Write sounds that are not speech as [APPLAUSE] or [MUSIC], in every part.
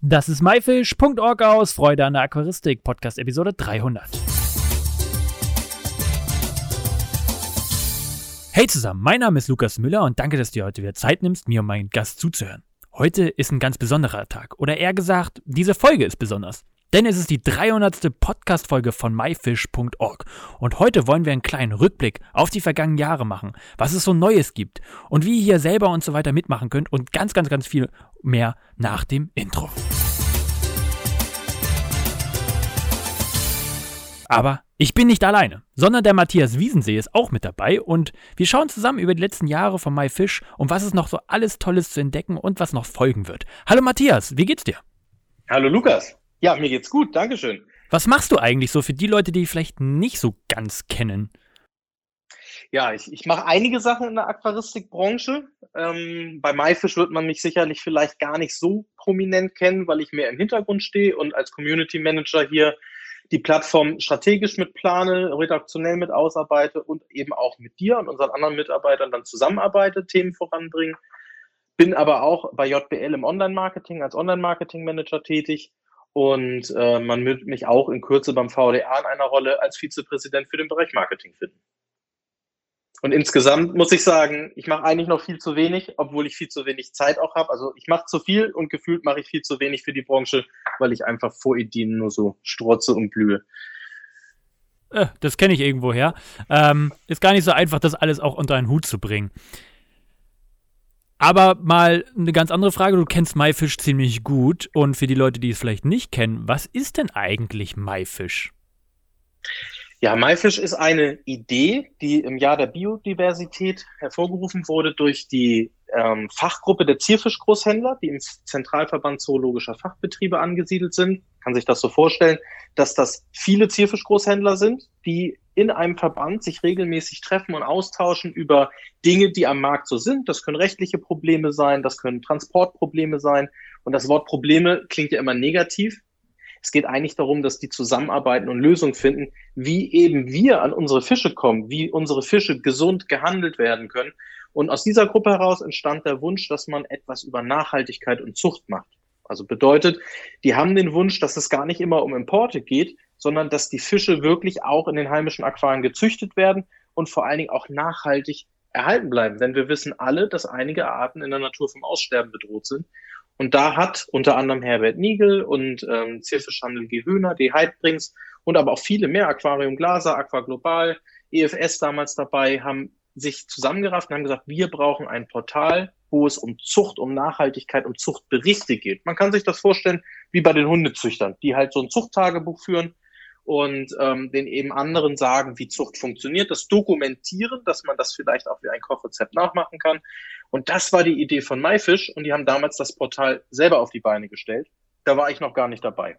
Das ist myfish.org aus Freude an der Aquaristik, Podcast Episode 300. Hey zusammen, mein Name ist Lukas Müller und danke, dass du dir heute wieder Zeit nimmst, mir und meinen Gast zuzuhören. Heute ist ein ganz besonderer Tag oder eher gesagt, diese Folge ist besonders. Denn es ist die 300. Podcast-Folge von myfish.org. Und heute wollen wir einen kleinen Rückblick auf die vergangenen Jahre machen, was es so Neues gibt und wie ihr hier selber und so weiter mitmachen könnt und ganz, ganz, ganz viel mehr nach dem Intro. Aber ich bin nicht alleine, sondern der Matthias Wiesensee ist auch mit dabei und wir schauen zusammen über die letzten Jahre von MyFish und was es noch so alles Tolles zu entdecken und was noch folgen wird. Hallo Matthias, wie geht's dir? Hallo Lukas. Ja, mir geht's gut, Dankeschön. Was machst du eigentlich so für die Leute, die vielleicht nicht so ganz kennen? Ja, ich, ich mache einige Sachen in der Aquaristikbranche. Ähm, bei MyFish wird man mich sicherlich vielleicht gar nicht so prominent kennen, weil ich mehr im Hintergrund stehe und als Community Manager hier die Plattform strategisch mit plane, redaktionell mit ausarbeite und eben auch mit dir und unseren anderen Mitarbeitern dann zusammenarbeite, Themen voranbringen. Bin aber auch bei JBL im Online-Marketing als Online-Marketing-Manager tätig und äh, man wird mich auch in Kürze beim VDA in einer Rolle als Vizepräsident für den Bereich Marketing finden. Und insgesamt muss ich sagen, ich mache eigentlich noch viel zu wenig, obwohl ich viel zu wenig Zeit auch habe. Also ich mache zu viel und gefühlt mache ich viel zu wenig für die Branche, weil ich einfach vor Ideen nur so strotze und blühe. Äh, das kenne ich irgendwoher. Ähm, ist gar nicht so einfach, das alles auch unter einen Hut zu bringen. Aber mal eine ganz andere Frage. Du kennst MyFish ziemlich gut. Und für die Leute, die es vielleicht nicht kennen, was ist denn eigentlich MyFish? Ja, MyFish ist eine Idee, die im Jahr der Biodiversität hervorgerufen wurde durch die ähm, Fachgruppe der Zierfischgroßhändler, die im Zentralverband Zoologischer Fachbetriebe angesiedelt sind. Kann sich das so vorstellen, dass das viele Zierfischgroßhändler sind, die in einem Verband sich regelmäßig treffen und austauschen über Dinge, die am Markt so sind. Das können rechtliche Probleme sein, das können Transportprobleme sein. Und das Wort Probleme klingt ja immer negativ. Es geht eigentlich darum, dass die zusammenarbeiten und Lösungen finden, wie eben wir an unsere Fische kommen, wie unsere Fische gesund gehandelt werden können. Und aus dieser Gruppe heraus entstand der Wunsch, dass man etwas über Nachhaltigkeit und Zucht macht. Also bedeutet, die haben den Wunsch, dass es gar nicht immer um Importe geht, sondern dass die Fische wirklich auch in den heimischen Aquarien gezüchtet werden und vor allen Dingen auch nachhaltig erhalten bleiben. Denn wir wissen alle, dass einige Arten in der Natur vom Aussterben bedroht sind. Und da hat unter anderem Herbert Niegel und ähm, Zierfischhandel G. Höhner, die Heidbrings und aber auch viele mehr, Aquarium Glaser, Aqua Global, EFS damals dabei, haben sich zusammengerafft und haben gesagt, wir brauchen ein Portal, wo es um Zucht, um Nachhaltigkeit, um Zuchtberichte geht. Man kann sich das vorstellen wie bei den Hundezüchtern, die halt so ein Zuchttagebuch führen und ähm, den eben anderen sagen, wie Zucht funktioniert, das dokumentieren, dass man das vielleicht auch wie ein Kochrezept nachmachen kann. Und das war die Idee von MyFish und die haben damals das Portal selber auf die Beine gestellt. Da war ich noch gar nicht dabei.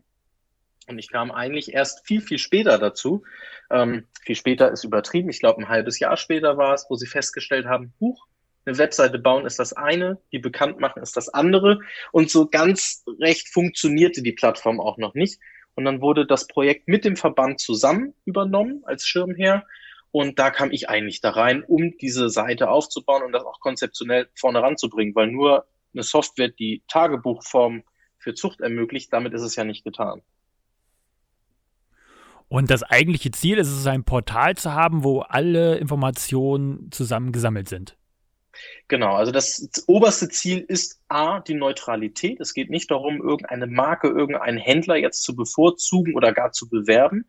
Und ich kam eigentlich erst viel, viel später dazu. Ähm, viel später ist übertrieben. Ich glaube, ein halbes Jahr später war es, wo sie festgestellt haben, Huch, eine Webseite bauen ist das eine, die bekannt machen ist das andere. Und so ganz recht funktionierte die Plattform auch noch nicht. Und dann wurde das Projekt mit dem Verband zusammen übernommen als Schirmherr. Und da kam ich eigentlich da rein, um diese Seite aufzubauen und das auch konzeptionell vorne ranzubringen, weil nur eine Software, die Tagebuchform für Zucht ermöglicht, damit ist es ja nicht getan. Und das eigentliche Ziel ist es, ein Portal zu haben, wo alle Informationen zusammengesammelt sind. Genau, also das oberste Ziel ist A, die Neutralität. Es geht nicht darum, irgendeine Marke, irgendeinen Händler jetzt zu bevorzugen oder gar zu bewerben,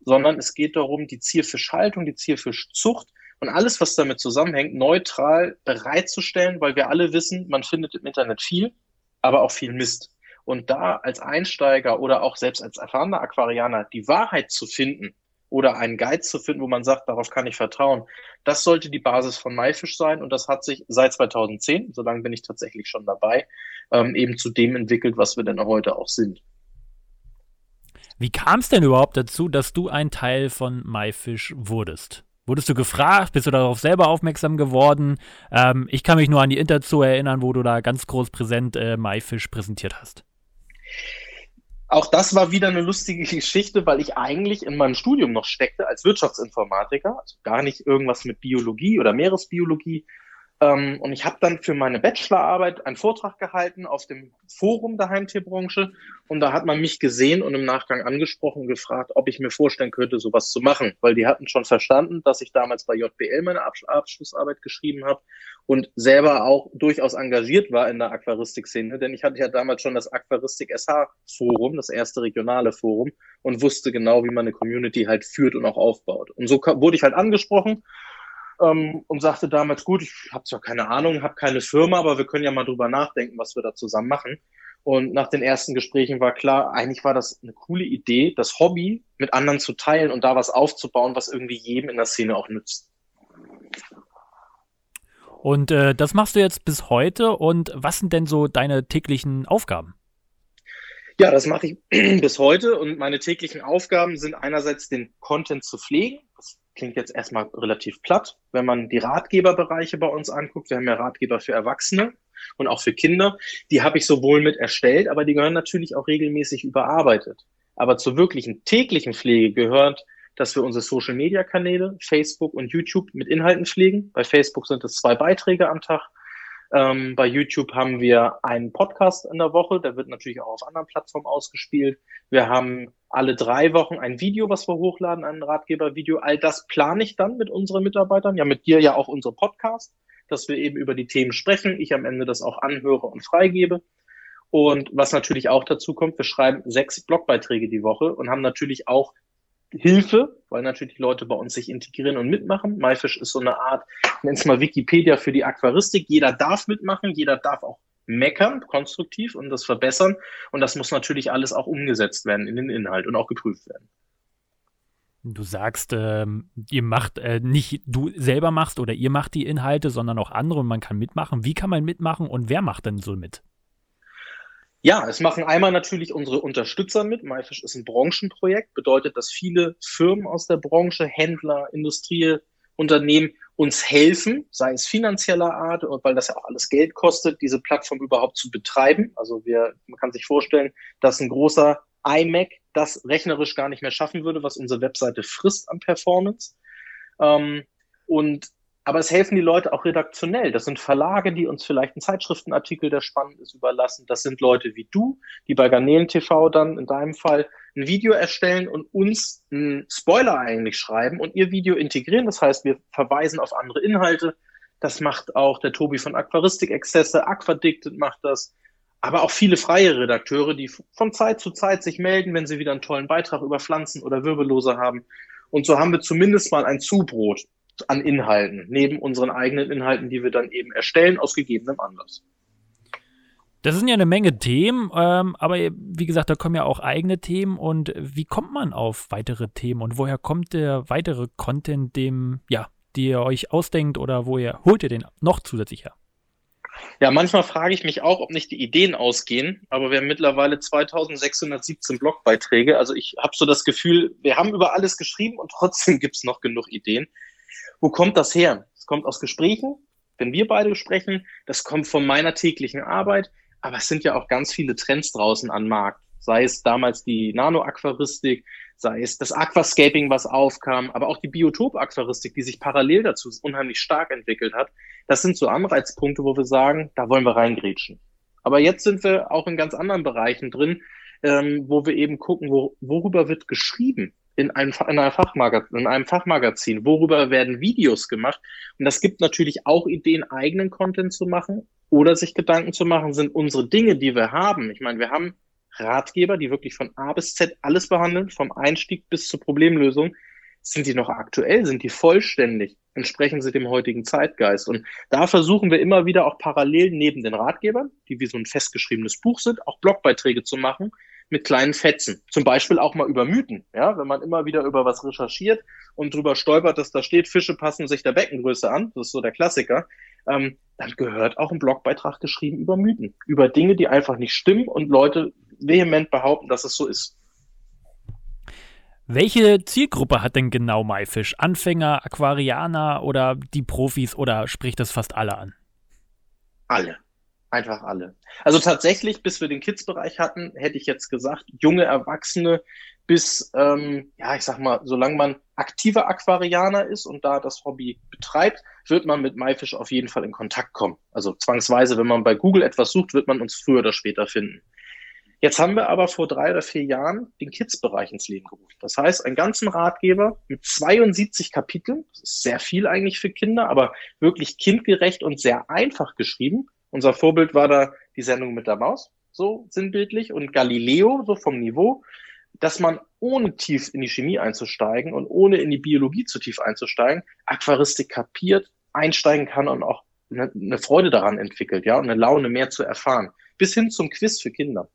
sondern es geht darum, die Zierfischhaltung, die Zierfischzucht und alles, was damit zusammenhängt, neutral bereitzustellen, weil wir alle wissen, man findet im Internet viel, aber auch viel Mist. Und da als Einsteiger oder auch selbst als erfahrener Aquarianer die Wahrheit zu finden, oder einen Guide zu finden, wo man sagt, darauf kann ich vertrauen. Das sollte die Basis von MyFish sein und das hat sich seit 2010, so lange bin ich tatsächlich schon dabei, ähm, eben zu dem entwickelt, was wir denn heute auch sind. Wie kam es denn überhaupt dazu, dass du ein Teil von MyFish wurdest? Wurdest du gefragt? Bist du darauf selber aufmerksam geworden? Ähm, ich kann mich nur an die Interzoo erinnern, wo du da ganz groß präsent äh, MyFish präsentiert hast. Auch das war wieder eine lustige Geschichte, weil ich eigentlich in meinem Studium noch steckte als Wirtschaftsinformatiker, also gar nicht irgendwas mit Biologie oder Meeresbiologie. Ähm, und ich habe dann für meine Bachelorarbeit einen Vortrag gehalten auf dem Forum der Heimtierbranche. Und da hat man mich gesehen und im Nachgang angesprochen und gefragt, ob ich mir vorstellen könnte, sowas zu machen. Weil die hatten schon verstanden, dass ich damals bei JBL meine Abs Abschlussarbeit geschrieben habe und selber auch durchaus engagiert war in der Aquaristik-Szene. Denn ich hatte ja damals schon das Aquaristik-SH-Forum, das erste regionale Forum, und wusste genau, wie man eine Community halt führt und auch aufbaut. Und so wurde ich halt angesprochen ähm, und sagte damals, gut, ich habe zwar keine Ahnung, habe keine Firma, aber wir können ja mal drüber nachdenken, was wir da zusammen machen. Und nach den ersten Gesprächen war klar, eigentlich war das eine coole Idee, das Hobby mit anderen zu teilen und da was aufzubauen, was irgendwie jedem in der Szene auch nützt. Und äh, das machst du jetzt bis heute. Und was sind denn so deine täglichen Aufgaben? Ja, das mache ich [CLEARS THROAT] bis heute. Und meine täglichen Aufgaben sind einerseits den Content zu pflegen. Klingt jetzt erstmal relativ platt. Wenn man die Ratgeberbereiche bei uns anguckt, wir haben ja Ratgeber für Erwachsene und auch für Kinder, die habe ich sowohl mit erstellt, aber die gehören natürlich auch regelmäßig überarbeitet. Aber zur wirklichen täglichen Pflege gehört, dass wir unsere Social Media Kanäle, Facebook und YouTube mit Inhalten pflegen. Bei Facebook sind es zwei Beiträge am Tag ähm, bei YouTube haben wir einen Podcast in der Woche, der wird natürlich auch auf anderen Plattformen ausgespielt. Wir haben alle drei Wochen ein Video, was wir hochladen, ein Ratgebervideo. All das plane ich dann mit unseren Mitarbeitern, ja mit dir ja auch unsere Podcast, dass wir eben über die Themen sprechen, ich am Ende das auch anhöre und freigebe. Und was natürlich auch dazu kommt, wir schreiben sechs Blogbeiträge die Woche und haben natürlich auch Hilfe, weil natürlich Leute bei uns sich integrieren und mitmachen. MyFish ist so eine Art, nenn's mal Wikipedia für die Aquaristik. Jeder darf mitmachen, jeder darf auch meckern, konstruktiv und das verbessern. Und das muss natürlich alles auch umgesetzt werden in den Inhalt und auch geprüft werden. Du sagst, ähm, ihr macht äh, nicht du selber machst oder ihr macht die Inhalte, sondern auch andere und man kann mitmachen. Wie kann man mitmachen und wer macht denn so mit? Ja, es machen einmal natürlich unsere Unterstützer mit. MyFish ist ein Branchenprojekt, bedeutet, dass viele Firmen aus der Branche, Händler, Industrie, Unternehmen uns helfen, sei es finanzieller Art, weil das ja auch alles Geld kostet, diese Plattform überhaupt zu betreiben. Also wir, man kann sich vorstellen, dass ein großer iMac das rechnerisch gar nicht mehr schaffen würde, was unsere Webseite frisst an Performance. Ähm, und aber es helfen die Leute auch redaktionell. Das sind Verlage, die uns vielleicht einen Zeitschriftenartikel, der spannend ist, überlassen. Das sind Leute wie du, die bei Garnelen TV dann in deinem Fall ein Video erstellen und uns einen Spoiler eigentlich schreiben und ihr Video integrieren. Das heißt, wir verweisen auf andere Inhalte. Das macht auch der Tobi von Aquaristik Exzesse, Aquadicted macht das. Aber auch viele freie Redakteure, die von Zeit zu Zeit sich melden, wenn sie wieder einen tollen Beitrag über Pflanzen oder Wirbellose haben. Und so haben wir zumindest mal ein Zubrot an Inhalten, neben unseren eigenen Inhalten, die wir dann eben erstellen, aus gegebenem Anlass. Das sind ja eine Menge Themen, ähm, aber wie gesagt, da kommen ja auch eigene Themen. Und wie kommt man auf weitere Themen und woher kommt der weitere Content, dem, ja, die ihr euch ausdenkt oder woher holt ihr den noch zusätzlich her? Ja, manchmal frage ich mich auch, ob nicht die Ideen ausgehen, aber wir haben mittlerweile 2617 Blogbeiträge. Also ich habe so das Gefühl, wir haben über alles geschrieben und trotzdem gibt es noch genug Ideen. Wo kommt das her? Es kommt aus Gesprächen, wenn wir beide sprechen. Das kommt von meiner täglichen Arbeit. Aber es sind ja auch ganz viele Trends draußen am Markt. Sei es damals die Nano-Aquaristik, sei es das Aquascaping, was aufkam, aber auch die Biotop-Aquaristik, die sich parallel dazu unheimlich stark entwickelt hat. Das sind so Anreizpunkte, wo wir sagen, da wollen wir reingrätschen. Aber jetzt sind wir auch in ganz anderen Bereichen drin, ähm, wo wir eben gucken, wo, worüber wird geschrieben in einem, in, in einem Fachmagazin, worüber werden Videos gemacht. Und das gibt natürlich auch Ideen, eigenen Content zu machen oder sich Gedanken zu machen, sind unsere Dinge, die wir haben. Ich meine, wir haben Ratgeber, die wirklich von A bis Z alles behandeln, vom Einstieg bis zur Problemlösung. Sind die noch aktuell? Sind die vollständig? Entsprechen sie dem heutigen Zeitgeist? Und da versuchen wir immer wieder auch parallel neben den Ratgebern, die wie so ein festgeschriebenes Buch sind, auch Blogbeiträge zu machen, mit kleinen Fetzen. Zum Beispiel auch mal über Mythen. Ja, wenn man immer wieder über was recherchiert und drüber stolpert, dass da steht, Fische passen sich der Beckengröße an, das ist so der Klassiker, ähm, dann gehört auch ein Blogbeitrag geschrieben über Mythen, über Dinge, die einfach nicht stimmen und Leute vehement behaupten, dass es so ist. Welche Zielgruppe hat denn genau MyFish? Anfänger, Aquarianer oder die Profis oder spricht das fast alle an? Alle. Einfach alle. Also tatsächlich, bis wir den Kids-Bereich hatten, hätte ich jetzt gesagt, junge Erwachsene bis, ähm, ja, ich sag mal, solange man aktiver Aquarianer ist und da das Hobby betreibt, wird man mit MyFish auf jeden Fall in Kontakt kommen. Also zwangsweise, wenn man bei Google etwas sucht, wird man uns früher oder später finden. Jetzt haben wir aber vor drei oder vier Jahren den Kids-Bereich ins Leben gerufen. Das heißt, einen ganzen Ratgeber mit 72 Kapiteln, das ist sehr viel eigentlich für Kinder, aber wirklich kindgerecht und sehr einfach geschrieben. Unser Vorbild war da die Sendung mit der Maus, so sinnbildlich, und Galileo, so vom Niveau, dass man ohne tief in die Chemie einzusteigen und ohne in die Biologie zu tief einzusteigen, Aquaristik kapiert, einsteigen kann und auch eine, Freude daran entwickelt, ja, und eine Laune mehr zu erfahren. Bis hin zum Quiz für Kinder.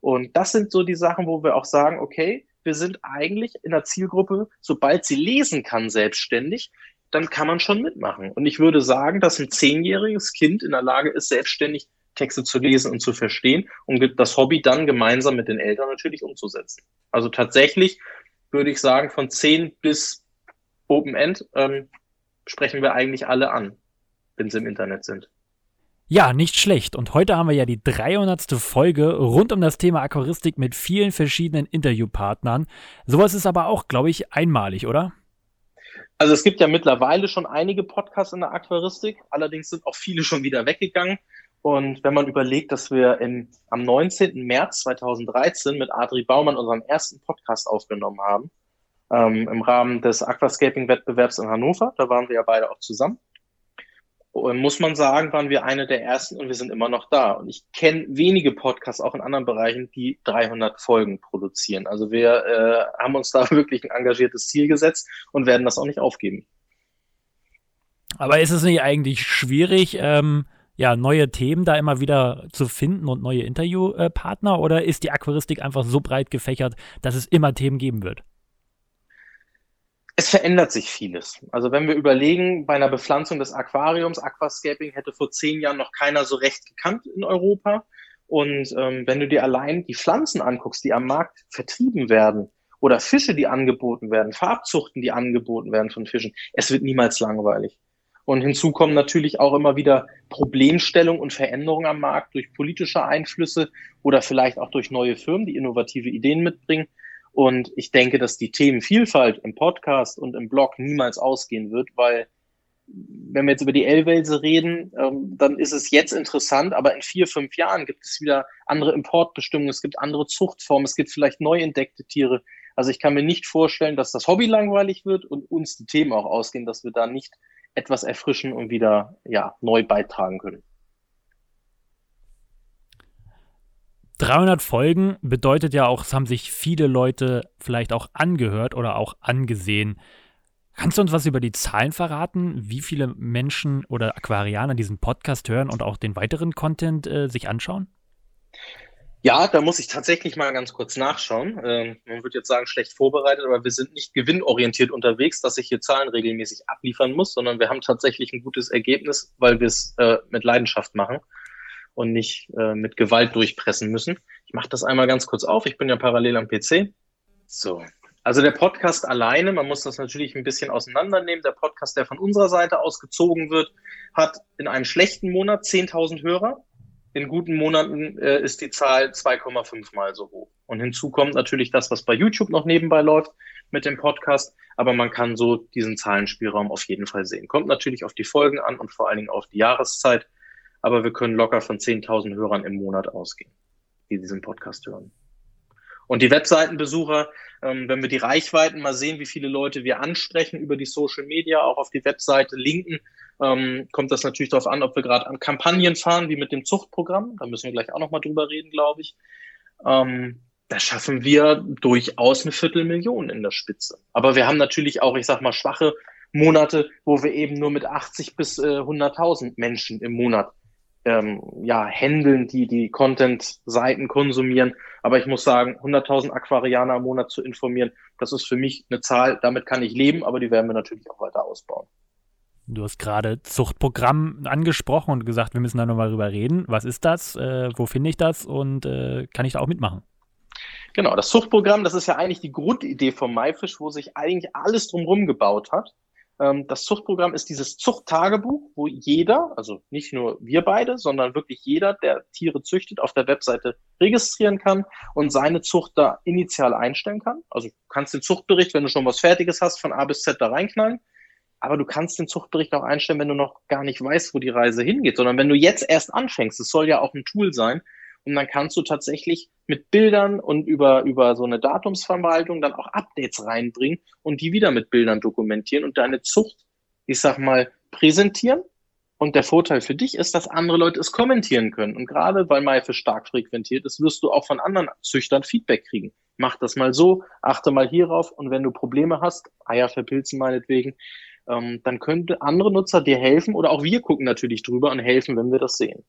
Und das sind so die Sachen, wo wir auch sagen, okay, wir sind eigentlich in der Zielgruppe, sobald sie lesen kann selbstständig, dann kann man schon mitmachen. Und ich würde sagen, dass ein zehnjähriges Kind in der Lage ist, selbstständig Texte zu lesen und zu verstehen und das Hobby dann gemeinsam mit den Eltern natürlich umzusetzen. Also tatsächlich würde ich sagen, von zehn bis Open End ähm, sprechen wir eigentlich alle an, wenn sie im Internet sind. Ja, nicht schlecht. Und heute haben wir ja die 300. Folge rund um das Thema Aquaristik mit vielen verschiedenen Interviewpartnern. Sowas ist aber auch, glaube ich, einmalig, oder? Also es gibt ja mittlerweile schon einige Podcasts in der Aquaristik, allerdings sind auch viele schon wieder weggegangen. Und wenn man überlegt, dass wir im, am 19. März 2013 mit Adri Baumann unseren ersten Podcast aufgenommen haben, ähm, im Rahmen des Aquascaping-Wettbewerbs in Hannover, da waren wir ja beide auch zusammen, muss man sagen, waren wir eine der ersten und wir sind immer noch da. Und ich kenne wenige Podcasts auch in anderen Bereichen, die 300 Folgen produzieren. Also wir äh, haben uns da [LAUGHS] wirklich ein engagiertes Ziel gesetzt und werden das auch nicht aufgeben. Aber ist es nicht eigentlich schwierig, ähm, ja, neue Themen da immer wieder zu finden und neue Interviewpartner? Oder ist die Aquaristik einfach so breit gefächert, dass es immer Themen geben wird? Es verändert sich vieles. Also wenn wir überlegen, bei einer Bepflanzung des Aquariums, Aquascaping hätte vor zehn Jahren noch keiner so recht gekannt in Europa. Und ähm, wenn du dir allein die Pflanzen anguckst, die am Markt vertrieben werden, oder Fische, die angeboten werden, Farbzuchten, die angeboten werden von Fischen, es wird niemals langweilig. Und hinzu kommen natürlich auch immer wieder Problemstellungen und Veränderungen am Markt durch politische Einflüsse oder vielleicht auch durch neue Firmen, die innovative Ideen mitbringen. Und ich denke, dass die Themenvielfalt im Podcast und im Blog niemals ausgehen wird, weil wenn wir jetzt über die L-Welse reden, ähm, dann ist es jetzt interessant, aber in vier, fünf Jahren gibt es wieder andere Importbestimmungen, es gibt andere Zuchtformen, es gibt vielleicht neu entdeckte Tiere. Also ich kann mir nicht vorstellen, dass das Hobby langweilig wird und uns die Themen auch ausgehen, dass wir da nicht etwas erfrischen und wieder ja, neu beitragen können. 300 Folgen bedeutet ja auch, es haben sich viele Leute vielleicht auch angehört oder auch angesehen. Kannst du uns was über die Zahlen verraten, wie viele Menschen oder Aquarianer diesen Podcast hören und auch den weiteren Content äh, sich anschauen? Ja, da muss ich tatsächlich mal ganz kurz nachschauen. Ähm, man würde jetzt sagen, schlecht vorbereitet, aber wir sind nicht gewinnorientiert unterwegs, dass ich hier Zahlen regelmäßig abliefern muss, sondern wir haben tatsächlich ein gutes Ergebnis, weil wir es äh, mit Leidenschaft machen und nicht äh, mit Gewalt durchpressen müssen. Ich mache das einmal ganz kurz auf. Ich bin ja parallel am PC. So. Also der Podcast alleine, man muss das natürlich ein bisschen auseinandernehmen. Der Podcast, der von unserer Seite aus gezogen wird, hat in einem schlechten Monat 10.000 Hörer. In guten Monaten äh, ist die Zahl 2,5 mal so hoch. Und hinzu kommt natürlich das, was bei YouTube noch nebenbei läuft mit dem Podcast. Aber man kann so diesen Zahlenspielraum auf jeden Fall sehen. Kommt natürlich auf die Folgen an und vor allen Dingen auf die Jahreszeit aber wir können locker von 10.000 Hörern im Monat ausgehen, die diesen Podcast hören. Und die Webseitenbesucher, ähm, wenn wir die Reichweiten mal sehen, wie viele Leute wir ansprechen über die Social Media, auch auf die Webseite linken, ähm, kommt das natürlich darauf an, ob wir gerade an Kampagnen fahren, wie mit dem Zuchtprogramm. Da müssen wir gleich auch nochmal drüber reden, glaube ich. Ähm, da schaffen wir durchaus eine Viertelmillion in der Spitze. Aber wir haben natürlich auch, ich sag mal, schwache Monate, wo wir eben nur mit 80 bis äh, 100.000 Menschen im Monat ähm, ja, Händeln, die die Content-Seiten konsumieren. Aber ich muss sagen, 100.000 Aquarianer im Monat zu informieren, das ist für mich eine Zahl, damit kann ich leben, aber die werden wir natürlich auch weiter ausbauen. Du hast gerade Zuchtprogramm angesprochen und gesagt, wir müssen da nochmal drüber reden. Was ist das? Äh, wo finde ich das? Und äh, kann ich da auch mitmachen? Genau, das Zuchtprogramm, das ist ja eigentlich die Grundidee vom MyFish, wo sich eigentlich alles drumherum gebaut hat. Ähm, das Zuchtprogramm ist dieses Zuchttagebuch, wo jeder, also nicht nur wir beide, sondern wirklich jeder, der Tiere züchtet, auf der Webseite registrieren kann und seine Zucht da initial einstellen kann. Also du kannst den Zuchtbericht, wenn du schon was Fertiges hast, von A bis Z da reinknallen. Aber du kannst den Zuchtbericht auch einstellen, wenn du noch gar nicht weißt, wo die Reise hingeht, sondern wenn du jetzt erst anfängst. Es soll ja auch ein Tool sein. Und dann kannst du tatsächlich mit Bildern und über, über so eine Datumsverwaltung dann auch Updates reinbringen und die wieder mit Bildern dokumentieren und deine Zucht, ich sag mal, präsentieren. Und der Vorteil für dich ist, dass andere Leute es kommentieren können. Und gerade weil Maifisch stark frequentiert ist, wirst du auch von anderen Züchtern Feedback kriegen. Mach das mal so, achte mal hierauf und wenn du Probleme hast, Eier verpilzen meinetwegen, ähm, dann könnte andere Nutzer dir helfen oder auch wir gucken natürlich drüber und helfen, wenn wir das sehen.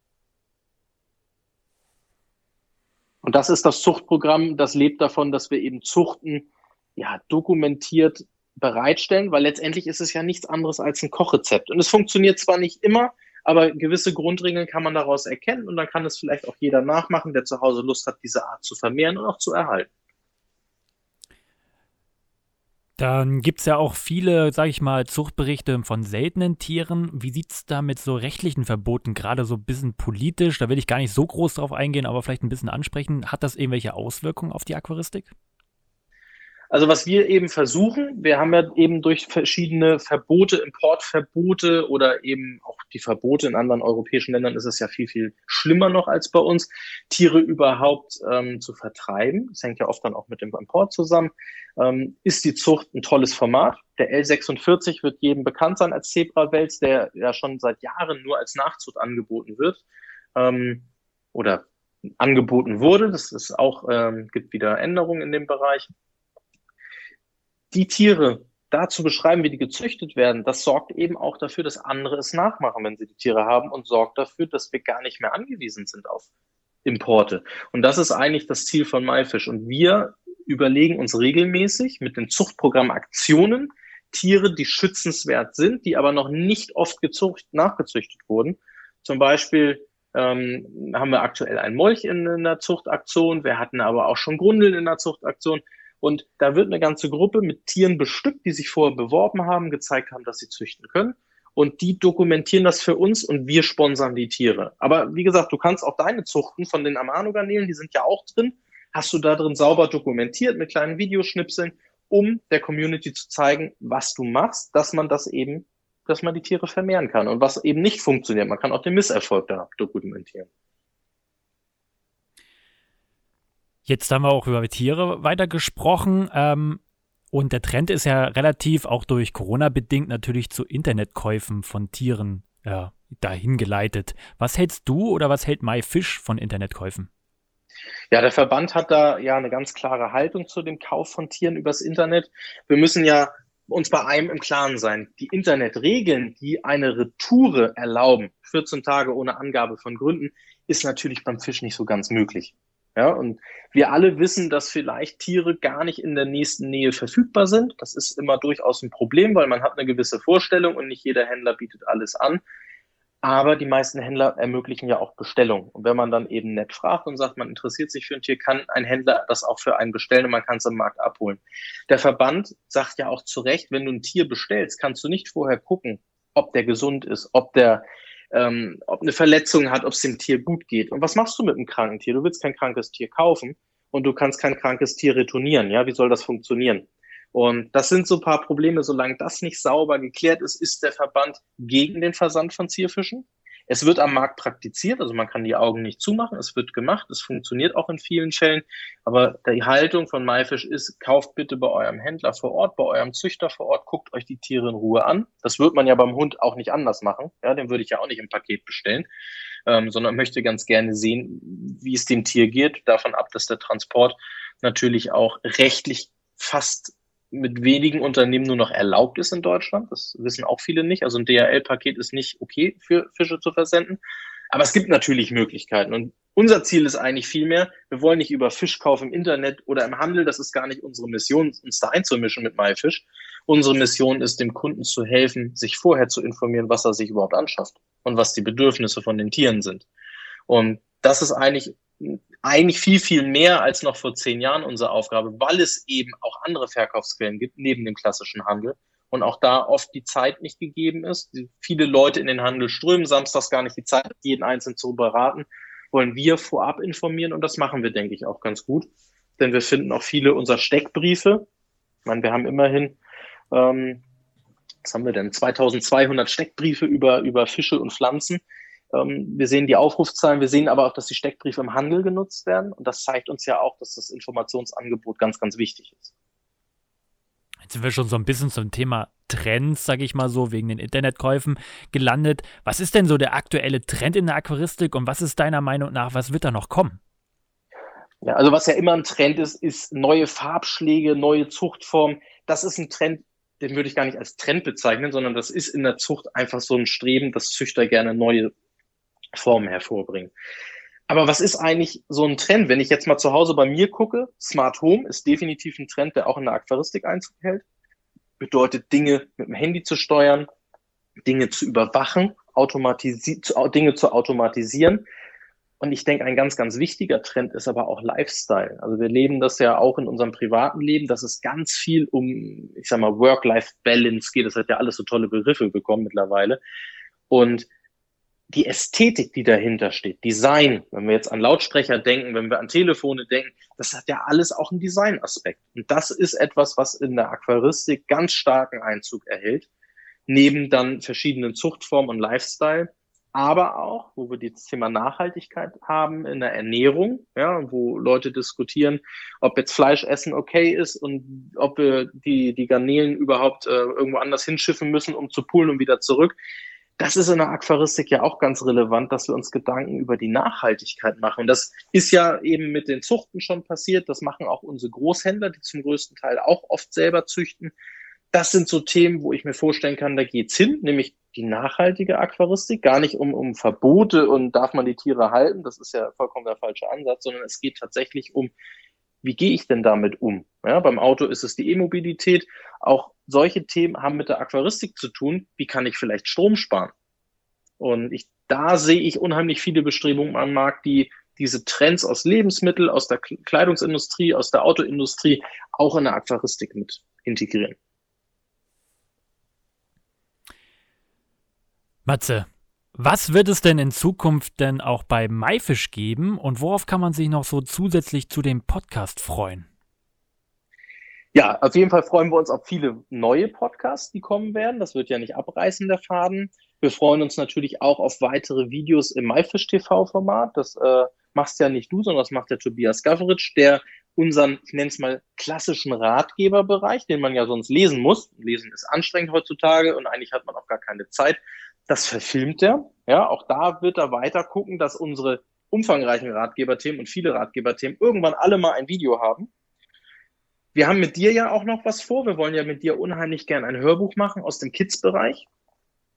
Und das ist das Zuchtprogramm, das lebt davon, dass wir eben Zuchten ja dokumentiert bereitstellen, weil letztendlich ist es ja nichts anderes als ein Kochrezept. Und es funktioniert zwar nicht immer, aber gewisse Grundregeln kann man daraus erkennen und dann kann es vielleicht auch jeder nachmachen, der zu Hause Lust hat, diese Art zu vermehren und auch zu erhalten. Dann gibt es ja auch viele, sage ich mal, Zuchtberichte von seltenen Tieren. Wie sieht es da mit so rechtlichen Verboten, gerade so ein bisschen politisch? Da will ich gar nicht so groß drauf eingehen, aber vielleicht ein bisschen ansprechen. Hat das irgendwelche Auswirkungen auf die Aquaristik? Also was wir eben versuchen, wir haben ja eben durch verschiedene Verbote, Importverbote oder eben auch die Verbote in anderen europäischen Ländern ist es ja viel, viel schlimmer noch als bei uns, Tiere überhaupt ähm, zu vertreiben. Das hängt ja oft dann auch mit dem Import zusammen. Ähm, ist die Zucht ein tolles Format. Der L46 wird jedem bekannt sein als Zebrawels, der ja schon seit Jahren nur als Nachzucht angeboten wird. Ähm, oder angeboten wurde. Das ist auch, ähm, gibt wieder Änderungen in dem Bereich die Tiere da zu beschreiben, wie die gezüchtet werden, das sorgt eben auch dafür, dass andere es nachmachen, wenn sie die Tiere haben und sorgt dafür, dass wir gar nicht mehr angewiesen sind auf Importe. Und das ist eigentlich das Ziel von MyFish. Und wir überlegen uns regelmäßig mit den Zuchtprogramm-Aktionen Tiere, die schützenswert sind, die aber noch nicht oft gezucht, nachgezüchtet wurden. Zum Beispiel ähm, haben wir aktuell ein Molch in, in der Zuchtaktion. Wir hatten aber auch schon Grundeln in der Zuchtaktion. Und da wird eine ganze Gruppe mit Tieren bestückt, die sich vorher beworben haben, gezeigt haben, dass sie züchten können. Und die dokumentieren das für uns und wir sponsern die Tiere. Aber wie gesagt, du kannst auch deine Zuchten von den Amano-Garnelen, die sind ja auch drin, hast du da drin sauber dokumentiert mit kleinen Videoschnipseln, um der Community zu zeigen, was du machst, dass man das eben, dass man die Tiere vermehren kann und was eben nicht funktioniert. Man kann auch den Misserfolg da dokumentieren. Jetzt haben wir auch über Tiere weiter gesprochen. Ähm, und der Trend ist ja relativ auch durch Corona bedingt natürlich zu Internetkäufen von Tieren ja, dahin geleitet. Was hältst du oder was hält MyFish von Internetkäufen? Ja, der Verband hat da ja eine ganz klare Haltung zu dem Kauf von Tieren übers Internet. Wir müssen ja uns bei einem im Klaren sein. Die Internetregeln, die eine Retoure erlauben, 14 Tage ohne Angabe von Gründen, ist natürlich beim Fisch nicht so ganz möglich. Ja, und wir alle wissen, dass vielleicht Tiere gar nicht in der nächsten Nähe verfügbar sind. Das ist immer durchaus ein Problem, weil man hat eine gewisse Vorstellung und nicht jeder Händler bietet alles an. Aber die meisten Händler ermöglichen ja auch Bestellung. Und wenn man dann eben nett fragt und sagt, man interessiert sich für ein Tier, kann ein Händler das auch für einen bestellen und man kann es im Markt abholen. Der Verband sagt ja auch zu Recht, wenn du ein Tier bestellst, kannst du nicht vorher gucken, ob der gesund ist, ob der ähm, ob eine Verletzung hat, ob es dem Tier gut geht. Und was machst du mit einem kranken Tier? Du willst kein krankes Tier kaufen und du kannst kein krankes Tier retournieren. Ja, wie soll das funktionieren? Und das sind so ein paar Probleme. Solange das nicht sauber geklärt ist, ist der Verband gegen den Versand von Zierfischen. Es wird am Markt praktiziert, also man kann die Augen nicht zumachen, es wird gemacht, es funktioniert auch in vielen Fällen, aber die Haltung von MyFish ist, kauft bitte bei eurem Händler vor Ort, bei eurem Züchter vor Ort, guckt euch die Tiere in Ruhe an. Das wird man ja beim Hund auch nicht anders machen, ja, den würde ich ja auch nicht im Paket bestellen, ähm, sondern möchte ganz gerne sehen, wie es dem Tier geht, davon ab, dass der Transport natürlich auch rechtlich fast mit wenigen Unternehmen nur noch erlaubt ist in Deutschland. Das wissen auch viele nicht. Also ein DHL-Paket ist nicht okay für Fische zu versenden. Aber es gibt natürlich Möglichkeiten. Und unser Ziel ist eigentlich vielmehr, wir wollen nicht über Fischkauf im Internet oder im Handel, das ist gar nicht unsere Mission, uns da einzumischen mit MyFish. Unsere Mission ist, dem Kunden zu helfen, sich vorher zu informieren, was er sich überhaupt anschafft und was die Bedürfnisse von den Tieren sind. Und das ist eigentlich eigentlich viel, viel mehr als noch vor zehn Jahren unsere Aufgabe, weil es eben auch andere Verkaufsquellen gibt, neben dem klassischen Handel. Und auch da oft die Zeit nicht gegeben ist. Viele Leute in den Handel strömen, samstags gar nicht die Zeit, jeden Einzelnen zu beraten, wollen wir vorab informieren und das machen wir, denke ich, auch ganz gut. Denn wir finden auch viele unserer Steckbriefe. Ich meine, wir haben immerhin ähm, was haben wir denn, 2200 Steckbriefe über, über Fische und Pflanzen. Ähm, wir sehen die Aufrufzahlen, wir sehen aber auch, dass die Steckbriefe im Handel genutzt werden. Und das zeigt uns ja auch, dass das Informationsangebot ganz, ganz wichtig ist. Jetzt sind wir schon so ein bisschen zum Thema Trends, sage ich mal so, wegen den Internetkäufen gelandet. Was ist denn so der aktuelle Trend in der Aquaristik und was ist deiner Meinung nach, was wird da noch kommen? Ja, also was ja immer ein Trend ist, ist neue Farbschläge, neue Zuchtformen. Das ist ein Trend, den würde ich gar nicht als Trend bezeichnen, sondern das ist in der Zucht einfach so ein Streben, dass Züchter gerne neue Formen hervorbringen. Aber was ist eigentlich so ein Trend? Wenn ich jetzt mal zu Hause bei mir gucke, Smart Home ist definitiv ein Trend, der auch in der Aquaristik Einzug hält. Bedeutet, Dinge mit dem Handy zu steuern, Dinge zu überwachen, automatisi Dinge zu automatisieren. Und ich denke, ein ganz, ganz wichtiger Trend ist aber auch Lifestyle. Also wir leben das ja auch in unserem privaten Leben, dass es ganz viel um, ich sag mal, Work-Life-Balance geht. Das hat ja alles so tolle Begriffe bekommen mittlerweile. Und die Ästhetik, die dahinter steht, Design, wenn wir jetzt an Lautsprecher denken, wenn wir an Telefone denken, das hat ja alles auch einen Designaspekt. Und das ist etwas, was in der Aquaristik ganz starken Einzug erhält, neben dann verschiedenen Zuchtformen und Lifestyle, aber auch, wo wir das Thema Nachhaltigkeit haben in der Ernährung, ja, wo Leute diskutieren, ob jetzt Fleisch essen okay ist und ob wir die, die Garnelen überhaupt äh, irgendwo anders hinschiffen müssen, um zu poolen und wieder zurück das ist in der Aquaristik ja auch ganz relevant, dass wir uns Gedanken über die Nachhaltigkeit machen. Und das ist ja eben mit den Zuchten schon passiert. Das machen auch unsere Großhändler, die zum größten Teil auch oft selber züchten. Das sind so Themen, wo ich mir vorstellen kann, da geht's hin, nämlich die nachhaltige Aquaristik, gar nicht um, um Verbote und darf man die Tiere halten, das ist ja vollkommen der falsche Ansatz, sondern es geht tatsächlich um, wie gehe ich denn damit um? Ja, beim Auto ist es die E-Mobilität. Auch solche Themen haben mit der Aquaristik zu tun. Wie kann ich vielleicht Strom sparen? Und ich, da sehe ich unheimlich viele Bestrebungen am Markt, die diese Trends aus Lebensmitteln, aus der Kleidungsindustrie, aus der Autoindustrie auch in der Aquaristik mit integrieren. Matze, was wird es denn in Zukunft denn auch bei MyFish geben und worauf kann man sich noch so zusätzlich zu dem Podcast freuen? Ja, auf jeden Fall freuen wir uns auf viele neue Podcasts, die kommen werden. Das wird ja nicht abreißen, der Faden. Wir freuen uns natürlich auch auf weitere Videos im MyFish TV-Format. Das äh, machst ja nicht du, sondern das macht der Tobias Gavric, der unseren, ich nenne es mal, klassischen Ratgeberbereich, den man ja sonst lesen muss. Lesen ist anstrengend heutzutage und eigentlich hat man auch gar keine Zeit. Das verfilmt er. Ja, auch da wird er weiter gucken, dass unsere umfangreichen Ratgeberthemen und viele Ratgeberthemen irgendwann alle mal ein Video haben. Wir haben mit dir ja auch noch was vor. Wir wollen ja mit dir unheimlich gern ein Hörbuch machen aus dem Kids-Bereich,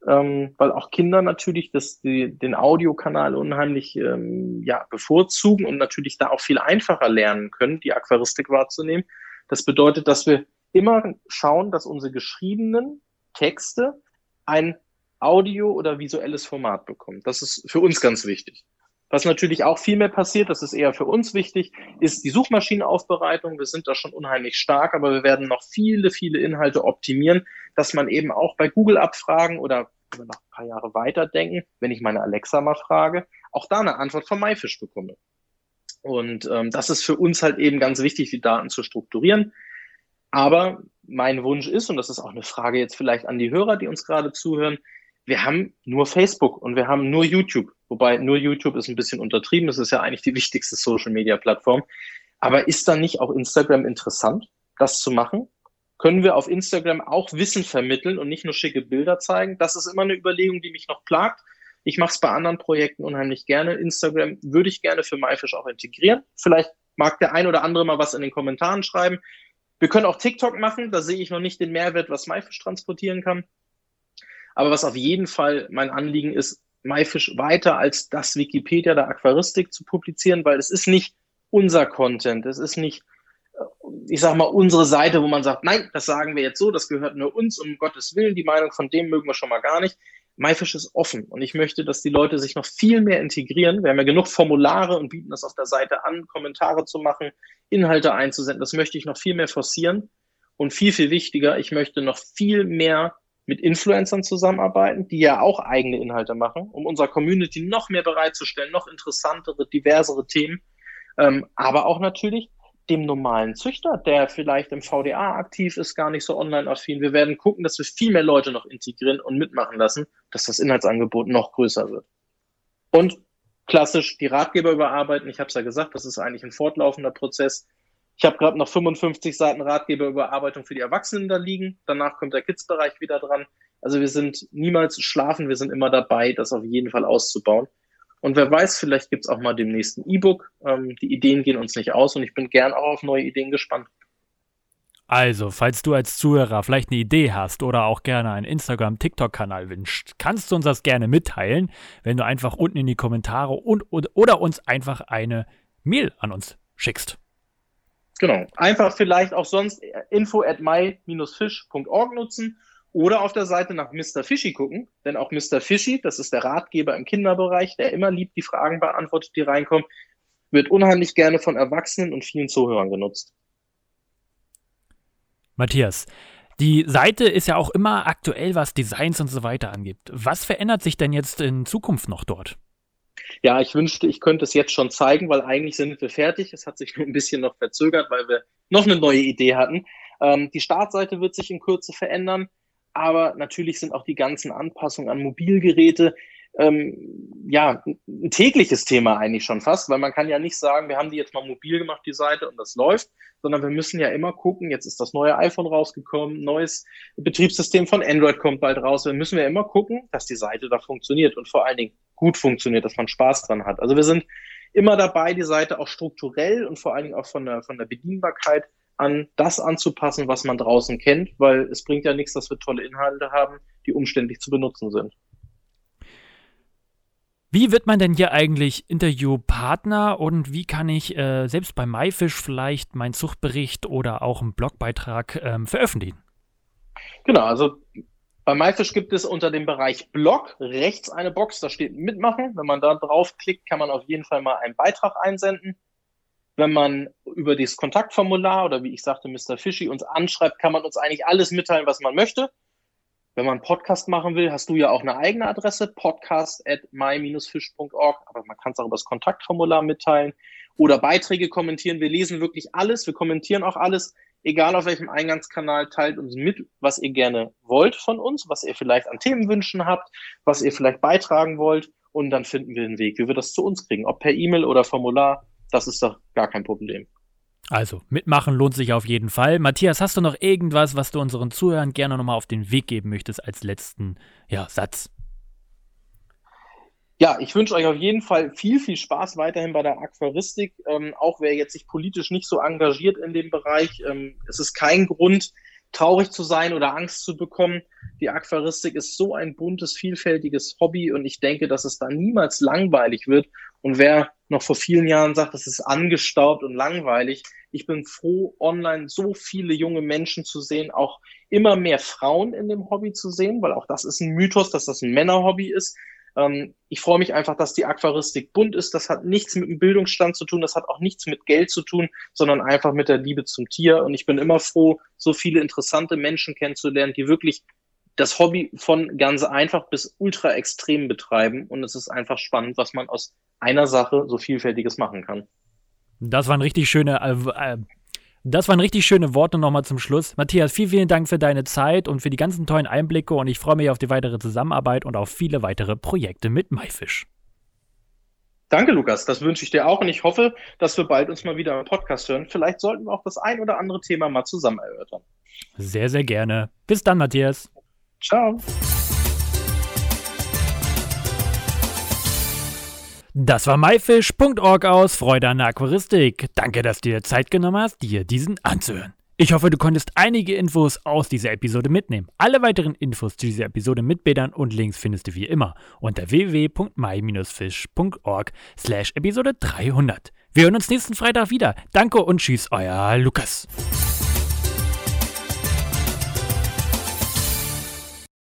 ähm, weil auch Kinder natürlich das, die, den Audiokanal unheimlich ähm, ja, bevorzugen und natürlich da auch viel einfacher lernen können, die Aquaristik wahrzunehmen. Das bedeutet, dass wir immer schauen, dass unsere geschriebenen Texte ein Audio- oder visuelles Format bekommt. Das ist für uns ganz wichtig. Was natürlich auch viel mehr passiert, das ist eher für uns wichtig, ist die Suchmaschinenaufbereitung. Wir sind da schon unheimlich stark, aber wir werden noch viele, viele Inhalte optimieren, dass man eben auch bei Google-Abfragen oder wenn wir noch ein paar Jahre weiterdenken, wenn ich meine Alexa mal frage, auch da eine Antwort von MyFish bekomme. Und ähm, das ist für uns halt eben ganz wichtig, die Daten zu strukturieren. Aber mein Wunsch ist, und das ist auch eine Frage jetzt vielleicht an die Hörer, die uns gerade zuhören, wir haben nur Facebook und wir haben nur YouTube. Wobei nur YouTube ist ein bisschen untertrieben. Das ist ja eigentlich die wichtigste Social Media Plattform. Aber ist dann nicht auch Instagram interessant, das zu machen? Können wir auf Instagram auch Wissen vermitteln und nicht nur schicke Bilder zeigen? Das ist immer eine Überlegung, die mich noch plagt. Ich mache es bei anderen Projekten unheimlich gerne. Instagram würde ich gerne für MyFish auch integrieren. Vielleicht mag der ein oder andere mal was in den Kommentaren schreiben. Wir können auch TikTok machen. Da sehe ich noch nicht den Mehrwert, was MyFish transportieren kann. Aber was auf jeden Fall mein Anliegen ist, MyFish weiter als das Wikipedia der Aquaristik zu publizieren, weil es ist nicht unser Content, es ist nicht, äh, ich sag mal, unsere Seite, wo man sagt, nein, das sagen wir jetzt so, das gehört nur uns, um Gottes Willen, die Meinung von dem mögen wir schon mal gar nicht. MyFish ist offen und ich möchte, dass die Leute sich noch viel mehr integrieren. Wir haben ja genug Formulare und bieten das auf der Seite an, Kommentare zu machen, Inhalte einzusenden. Das möchte ich noch viel mehr forcieren. Und viel, viel wichtiger, ich möchte noch viel mehr mit Influencern zusammenarbeiten, die ja auch eigene Inhalte machen, um unserer Community noch mehr bereitzustellen, noch interessantere, diversere Themen. Ähm, aber auch natürlich dem normalen Züchter, der vielleicht im VDA aktiv ist, gar nicht so online-affin. Wir werden gucken, dass wir viel mehr Leute noch integrieren und mitmachen lassen, dass das Inhaltsangebot noch größer wird. Und klassisch die Ratgeber überarbeiten. Ich habe es ja gesagt, das ist eigentlich ein fortlaufender Prozess. Ich habe gerade noch 55 Seiten Ratgeberüberarbeitung für die Erwachsenen da liegen. Danach kommt der Kids-Bereich wieder dran. Also wir sind niemals schlafen, wir sind immer dabei, das auf jeden Fall auszubauen. Und wer weiß, vielleicht gibt's auch mal dem nächsten E-Book. Ähm, die Ideen gehen uns nicht aus und ich bin gern auch auf neue Ideen gespannt. Also, falls du als Zuhörer vielleicht eine Idee hast oder auch gerne einen Instagram-TikTok-Kanal wünschst, kannst du uns das gerne mitteilen, wenn du einfach unten in die Kommentare und, oder uns einfach eine Mail an uns schickst. Genau. Einfach vielleicht auch sonst info at my-fish.org nutzen oder auf der Seite nach Mr. Fishy gucken, denn auch Mr. Fishy, das ist der Ratgeber im Kinderbereich, der immer liebt die Fragen beantwortet, die reinkommen, wird unheimlich gerne von Erwachsenen und vielen Zuhörern genutzt. Matthias, die Seite ist ja auch immer aktuell, was Designs und so weiter angeht. Was verändert sich denn jetzt in Zukunft noch dort? Ja, ich wünschte, ich könnte es jetzt schon zeigen, weil eigentlich sind wir fertig. Es hat sich nur ein bisschen noch verzögert, weil wir noch eine neue Idee hatten. Ähm, die Startseite wird sich in Kürze verändern aber natürlich sind auch die ganzen Anpassungen an Mobilgeräte ähm, ja ein tägliches Thema eigentlich schon fast, weil man kann ja nicht sagen, wir haben die jetzt mal mobil gemacht, die Seite, und das läuft, sondern wir müssen ja immer gucken, jetzt ist das neue iPhone rausgekommen, neues Betriebssystem von Android kommt bald raus, wir müssen ja immer gucken, dass die Seite da funktioniert und vor allen Dingen gut funktioniert, dass man Spaß dran hat. Also wir sind immer dabei, die Seite auch strukturell und vor allen Dingen auch von der, von der Bedienbarkeit an das anzupassen, was man draußen kennt, weil es bringt ja nichts, dass wir tolle Inhalte haben, die umständlich zu benutzen sind. Wie wird man denn hier eigentlich Interviewpartner und wie kann ich äh, selbst bei MyFish vielleicht meinen Zuchtbericht oder auch einen Blogbeitrag ähm, veröffentlichen? Genau, also bei MyFish gibt es unter dem Bereich Blog rechts eine Box, da steht Mitmachen. Wenn man da draufklickt, kann man auf jeden Fall mal einen Beitrag einsenden. Wenn man über dieses Kontaktformular oder wie ich sagte, Mr. Fishy uns anschreibt, kann man uns eigentlich alles mitteilen, was man möchte. Wenn man einen Podcast machen will, hast du ja auch eine eigene Adresse, podcast at my-fish.org, aber man kann es auch über das Kontaktformular mitteilen oder Beiträge kommentieren. Wir lesen wirklich alles, wir kommentieren auch alles, egal auf welchem Eingangskanal, teilt uns mit, was ihr gerne wollt von uns, was ihr vielleicht an Themenwünschen habt, was ihr vielleicht beitragen wollt und dann finden wir einen Weg, wie wir das zu uns kriegen, ob per E-Mail oder Formular das ist doch gar kein Problem. Also, mitmachen lohnt sich auf jeden Fall. Matthias, hast du noch irgendwas, was du unseren Zuhörern gerne nochmal auf den Weg geben möchtest als letzten ja, Satz? Ja, ich wünsche euch auf jeden Fall viel, viel Spaß weiterhin bei der Aquaristik. Ähm, auch wer jetzt sich politisch nicht so engagiert in dem Bereich, ähm, es ist kein Grund, traurig zu sein oder Angst zu bekommen. Die Aquaristik ist so ein buntes, vielfältiges Hobby und ich denke, dass es da niemals langweilig wird. Und wer noch vor vielen Jahren sagt, es ist angestaubt und langweilig, ich bin froh, online so viele junge Menschen zu sehen, auch immer mehr Frauen in dem Hobby zu sehen, weil auch das ist ein Mythos, dass das ein Männerhobby ist. Ähm, ich freue mich einfach, dass die Aquaristik bunt ist. Das hat nichts mit dem Bildungsstand zu tun, das hat auch nichts mit Geld zu tun, sondern einfach mit der Liebe zum Tier. Und ich bin immer froh, so viele interessante Menschen kennenzulernen, die wirklich das Hobby von ganz einfach bis ultra extrem betreiben. Und es ist einfach spannend, was man aus einer Sache so vielfältiges machen kann. Das waren richtig schöne äh, äh das waren richtig schöne Worte nochmal zum Schluss. Matthias, vielen, vielen Dank für deine Zeit und für die ganzen tollen Einblicke und ich freue mich auf die weitere Zusammenarbeit und auf viele weitere Projekte mit MyFish. Danke, Lukas. Das wünsche ich dir auch und ich hoffe, dass wir bald uns mal wieder im Podcast hören. Vielleicht sollten wir auch das ein oder andere Thema mal zusammen erörtern. Sehr, sehr gerne. Bis dann, Matthias. Ciao. Das war myfish.org aus Freude an der Aquaristik. Danke, dass du dir Zeit genommen hast, dir diesen anzuhören. Ich hoffe, du konntest einige Infos aus dieser Episode mitnehmen. Alle weiteren Infos zu dieser Episode mit Bildern und Links findest du wie immer unter www.my-fish.org slash Episode 300. Wir hören uns nächsten Freitag wieder. Danke und tschüss, euer Lukas.